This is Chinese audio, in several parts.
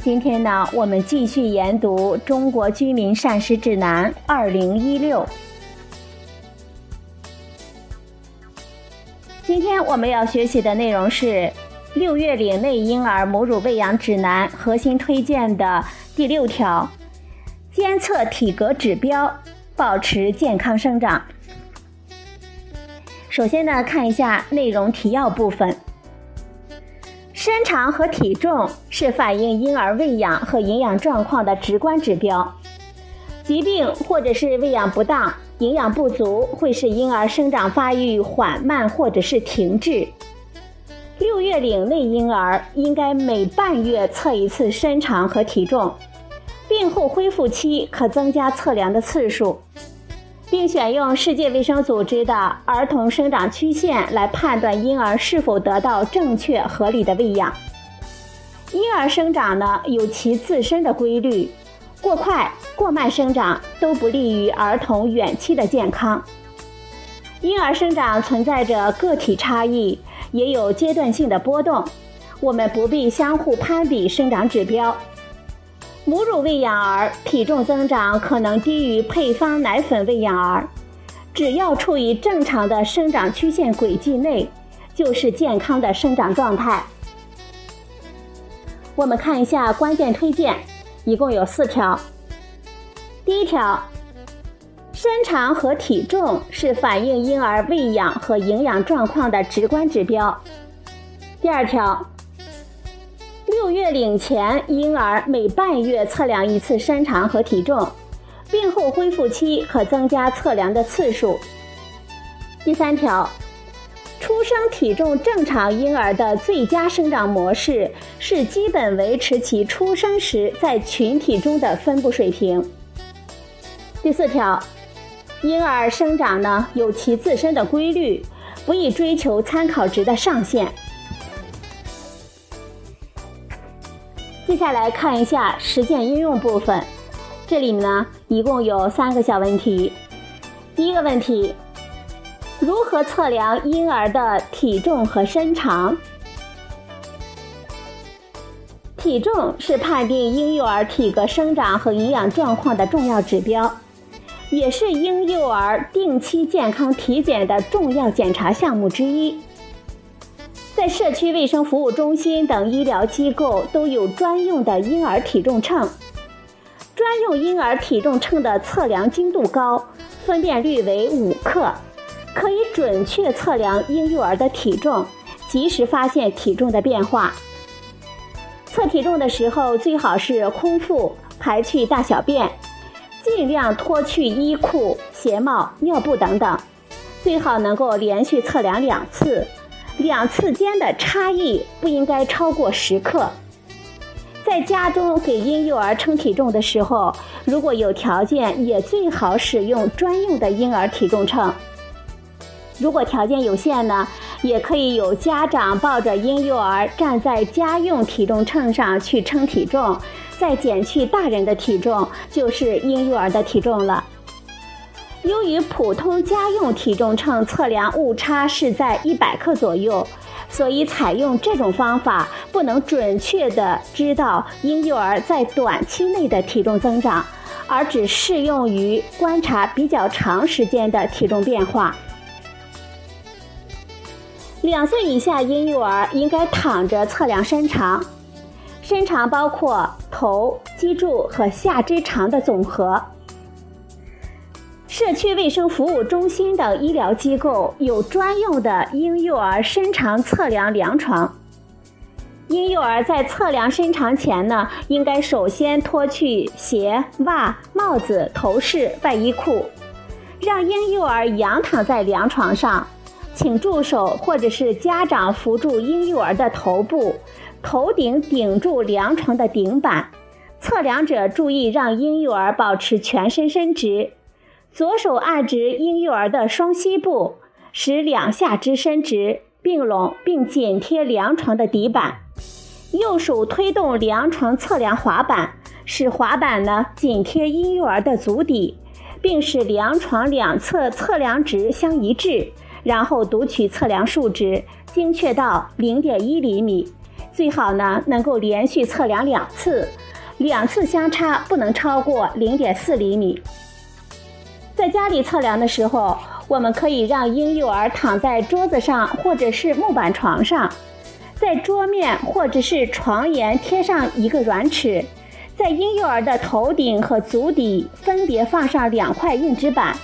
今天呢，我们继续研读《中国居民膳食指南（二零一六）》。今天我们要学习的内容是《六月龄内婴儿母乳喂养指南》核心推荐的第六条：监测体格指标，保持健康生长。首先呢，看一下内容提要部分。身长和体重是反映婴儿喂养和营养状况的直观指标。疾病或者是喂养不当、营养不足，会使婴儿生长发育缓慢或者是停滞。六月龄内婴儿应该每半月测一次身长和体重，病后恢复期可增加测量的次数。并选用世界卫生组织的儿童生长曲线来判断婴儿是否得到正确合理的喂养。婴儿生长呢有其自身的规律，过快、过慢生长都不利于儿童远期的健康。婴儿生长存在着个体差异，也有阶段性的波动，我们不必相互攀比生长指标。母乳喂养儿体重增长可能低于配方奶粉喂养儿，只要处于正常的生长曲线轨迹内，就是健康的生长状态。我们看一下关键推荐，一共有四条。第一条，身长和体重是反映婴儿喂养和营养状况的直观指标。第二条。六月龄前婴儿每半月测量一次身长和体重，病后恢复期可增加测量的次数。第三条，出生体重正常婴儿的最佳生长模式是基本维持其出生时在群体中的分布水平。第四条，婴儿生长呢有其自身的规律，不宜追求参考值的上限。接下来看一下实践应用部分，这里呢一共有三个小问题。第一个问题，如何测量婴儿的体重和身长？体重是判定婴幼儿体格生长和营养状况的重要指标，也是婴幼儿定期健康体检的重要检查项目之一。在社区卫生服务中心等医疗机构都有专用的婴儿体重秤，专用婴儿体重秤的测量精度高，分辨率为五克，可以准确测量婴幼儿的体重，及时发现体重的变化。测体重的时候最好是空腹排去大小便，尽量脱去衣裤、鞋帽、尿布等等，最好能够连续测量两次。两次间的差异不应该超过十克。在家中给婴幼儿称体重的时候，如果有条件，也最好使用专用的婴儿体重秤。如果条件有限呢，也可以有家长抱着婴幼儿站在家用体重秤上去称体重，再减去大人的体重，就是婴幼儿的体重了。由于普通家用体重秤测量误差是在一百克左右，所以采用这种方法不能准确地知道婴幼儿在短期内的体重增长，而只适用于观察比较长时间的体重变化。两岁以下婴幼儿应该躺着测量身长，身长包括头、脊柱和下肢长的总和。社区卫生服务中心等医疗机构有专用的婴幼儿身长测量量床。婴幼儿在测量身长前呢，应该首先脱去鞋、袜、帽子、头饰、外衣裤，让婴幼儿仰躺在量床上，请助手或者是家长扶住婴幼儿的头部，头顶顶住量床的顶板，测量者注意让婴幼儿保持全身伸直，左手按直婴幼儿的双膝部，使两下肢伸直并拢，并紧贴凉床的底板；右手推动凉床测量滑板，使滑板呢紧贴婴幼儿的足底，并使凉床两侧测量值相一致。然后读取测量数值，精确到零点一厘米，最好呢能够连续测量两次，两次相差不能超过零点四厘米。在家里测量的时候，我们可以让婴幼儿躺在桌子上或者是木板床上，在桌面或者是床沿贴上一个软尺，在婴幼儿的头顶和足底分别放上两块硬纸板。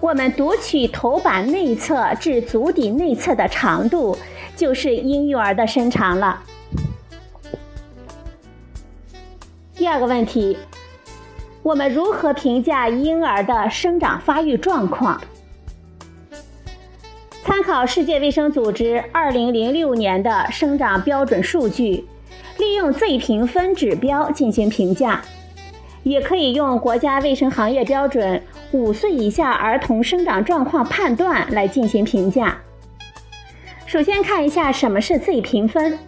我们读取头板内侧至足底内侧的长度，就是婴幼儿的身长了。第二个问题，我们如何评价婴儿的生长发育状况？参考世界卫生组织2006年的生长标准数据，利用 Z 评分指标进行评价，也可以用国家卫生行业标准。五岁以下儿童生长状况判断来进行评价。首先看一下什么是 Z 评分，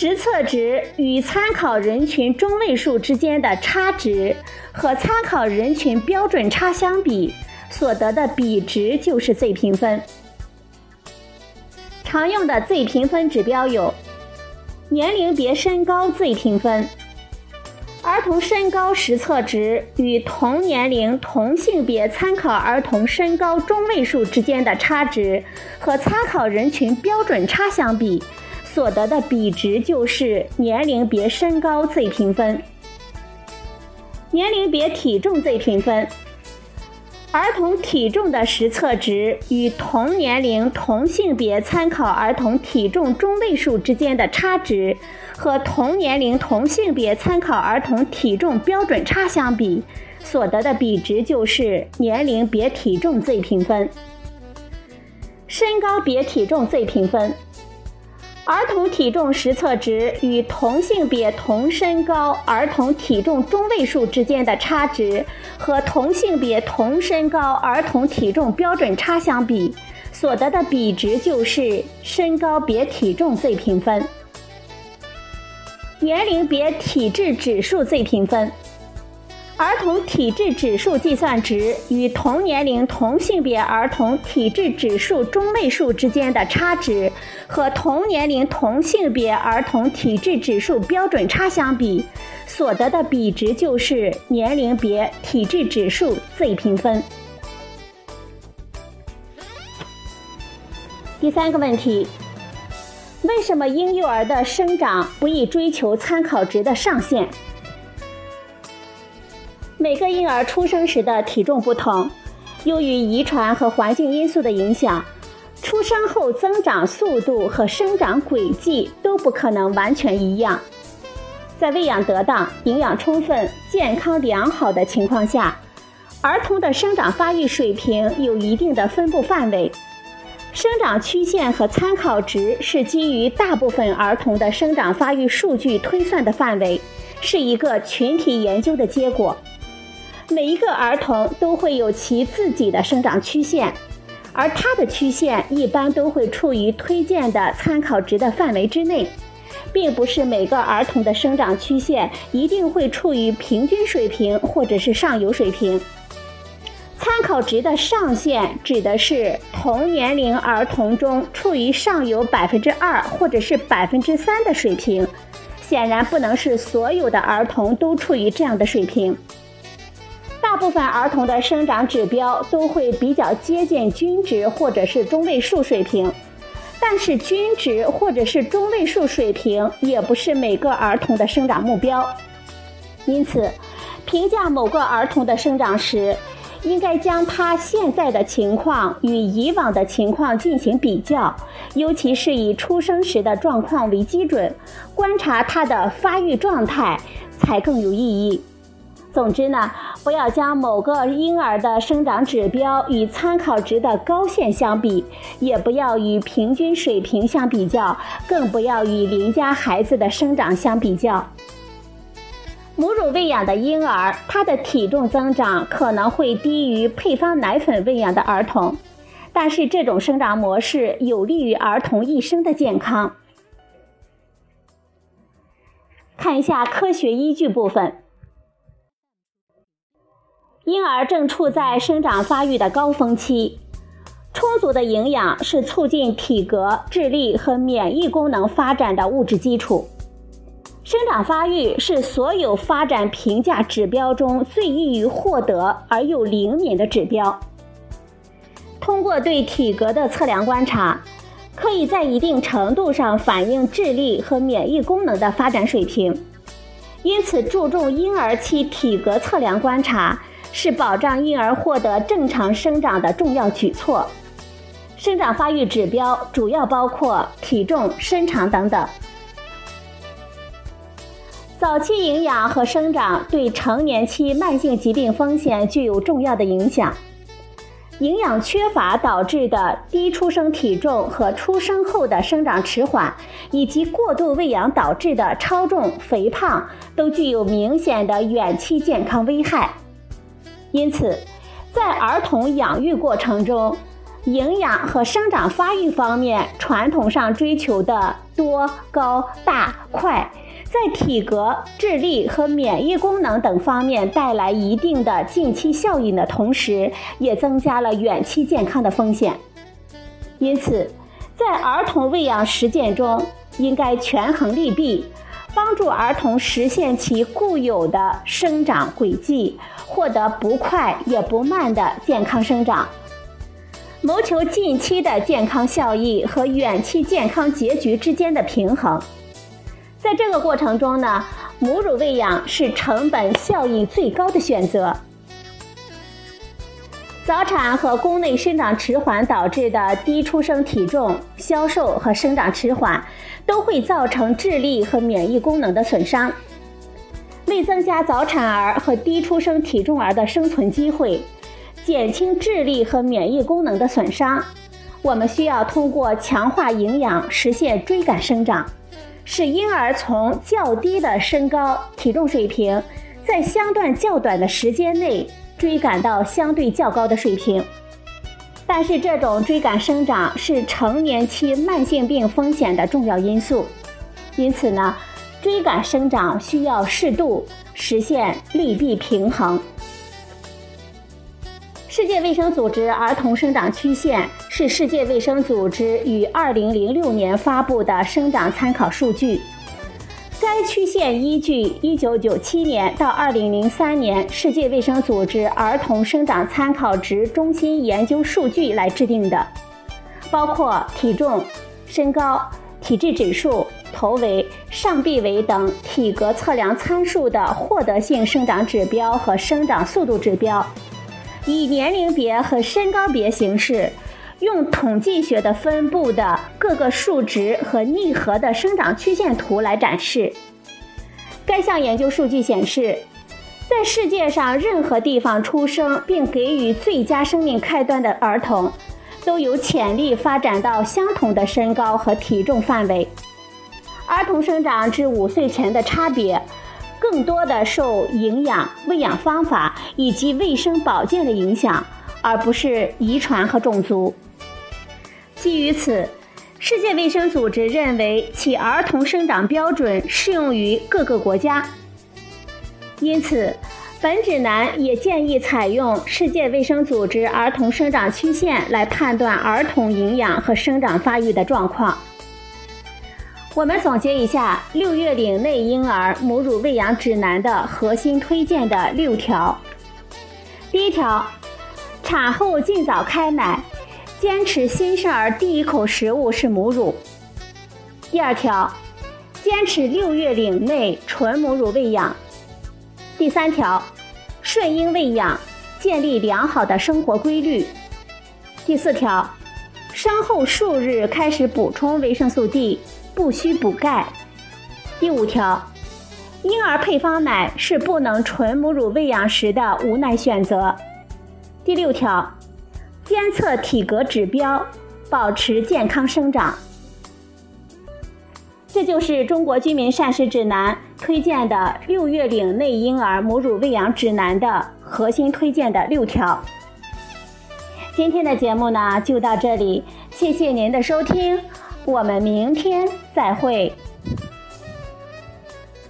实测值与参考人群中位数之间的差值和参考人群标准差相比，所得的比值就是 Z 评分。常用的 Z 评分指标有：年龄别身高 Z 评分。儿童身高实测值与同年龄同性别参考儿童身高中位数之间的差值和参考人群标准差相比，所得的比值就是年龄别身高 Z 评分。年龄别体重 Z 评分。儿童体重的实测值与同年龄同性别参考儿童体重中位数之间的差值和同年龄同性别参考儿童体重标准差相比，所得的比值就是年龄别体重 Z 评分。身高别体重 Z 评分。儿童体重实测值与同性别同身高儿童体重中位数之间的差值和同性别同身高儿童体重标准差相比，所得的比值就是身高别体重 Z 评分。年龄别体质指数 Z 评分。儿童体质指数计算值与同年龄同性别儿童体质指数中位数之间的差值和同年龄同性别儿童体质指数标准差相比，所得的比值就是年龄别体质指数 Z 评分。第三个问题，为什么婴幼儿的生长不宜追求参考值的上限？每个婴儿出生时的体重不同，由于遗传和环境因素的影响，出生后增长速度和生长轨迹都不可能完全一样。在喂养得当、营养充分、健康良好的情况下，儿童的生长发育水平有一定的分布范围。生长曲线和参考值是基于大部分儿童的生长发育数据推算的范围，是一个群体研究的结果。每一个儿童都会有其自己的生长曲线，而它的曲线一般都会处于推荐的参考值的范围之内，并不是每个儿童的生长曲线一定会处于平均水平或者是上游水平。参考值的上限指的是同年龄儿童中处于上游百分之二或者是百分之三的水平，显然不能是所有的儿童都处于这样的水平。大部分儿童的生长指标都会比较接近均值或者是中位数水平，但是均值或者是中位数水平也不是每个儿童的生长目标。因此，评价某个儿童的生长时，应该将他现在的情况与以往的情况进行比较，尤其是以出生时的状况为基准，观察他的发育状态才更有意义。总之呢，不要将某个婴儿的生长指标与参考值的高线相比，也不要与平均水平相比较，更不要与邻家孩子的生长相比较。母乳喂养的婴儿，他的体重增长可能会低于配方奶粉喂养的儿童，但是这种生长模式有利于儿童一生的健康。看一下科学依据部分。婴儿正处在生长发育的高峰期，充足的营养是促进体格、智力和免疫功能发展的物质基础。生长发育是所有发展评价指标中最易于获得而又灵敏的指标。通过对体格的测量观察，可以在一定程度上反映智力和免疫功能的发展水平。因此，注重婴儿期体格测量观察是保障婴儿获得正常生长的重要举措。生长发育指标主要包括体重、身长等等。早期营养和生长对成年期慢性疾病风险具有重要的影响。营养缺乏导致的低出生体重和出生后的生长迟缓，以及过度喂养导致的超重、肥胖，都具有明显的远期健康危害。因此，在儿童养育过程中，营养和生长发育方面传统上追求的多、高、大、快。在体格、智力和免疫功能等方面带来一定的近期效应的同时，也增加了远期健康的风险。因此，在儿童喂养实践中，应该权衡利弊，帮助儿童实现其固有的生长轨迹，获得不快也不慢的健康生长，谋求近期的健康效益和远期健康结局之间的平衡。在这个过程中呢，母乳喂养是成本效益最高的选择。早产和宫内生长迟缓导致的低出生体重、消瘦和生长迟缓，都会造成智力和免疫功能的损伤。为增加早产儿和低出生体重儿的生存机会，减轻智力和免疫功能的损伤，我们需要通过强化营养实现追赶生长。使婴儿从较低的身高、体重水平，在相对较短的时间内追赶到相对较高的水平。但是，这种追赶生长是成年期慢性病风险的重要因素，因此呢，追赶生长需要适度，实现利弊平衡。世界卫生组织儿童生长曲线是世界卫生组织于2006年发布的生长参考数据。该曲线依据1997年到2003年世界卫生组织儿童生长参考值中心研究数据来制定的，包括体重、身高、体质指数、头围、上臂围等体格测量参数的获得性生长指标和生长速度指标。以年龄别和身高别形式，用统计学的分布的各个数值和逆合的生长曲线图来展示。该项研究数据显示，在世界上任何地方出生并给予最佳生命开端的儿童，都有潜力发展到相同的身高和体重范围。儿童生长至五岁前的差别。更多的受营养、喂养方法以及卫生保健的影响，而不是遗传和种族。基于此，世界卫生组织认为其儿童生长标准适用于各个国家。因此，本指南也建议采用世界卫生组织儿童生长曲线来判断儿童营养和生长发育的状况。我们总结一下六月龄内婴儿母乳喂养指南的核心推荐的六条。第一条，产后尽早开奶，坚持新生儿第一口食物是母乳。第二条，坚持六月龄内纯母乳喂养。第三条，顺应喂养，建立良好的生活规律。第四条，生后数日开始补充维生素 D。不需补钙。第五条，婴儿配方奶是不能纯母乳喂养时的无奈选择。第六条，监测体格指标，保持健康生长。这就是《中国居民膳食指南》推荐的六月龄内婴儿母乳喂养指南的核心推荐的六条。今天的节目呢就到这里，谢谢您的收听，我们明天再会。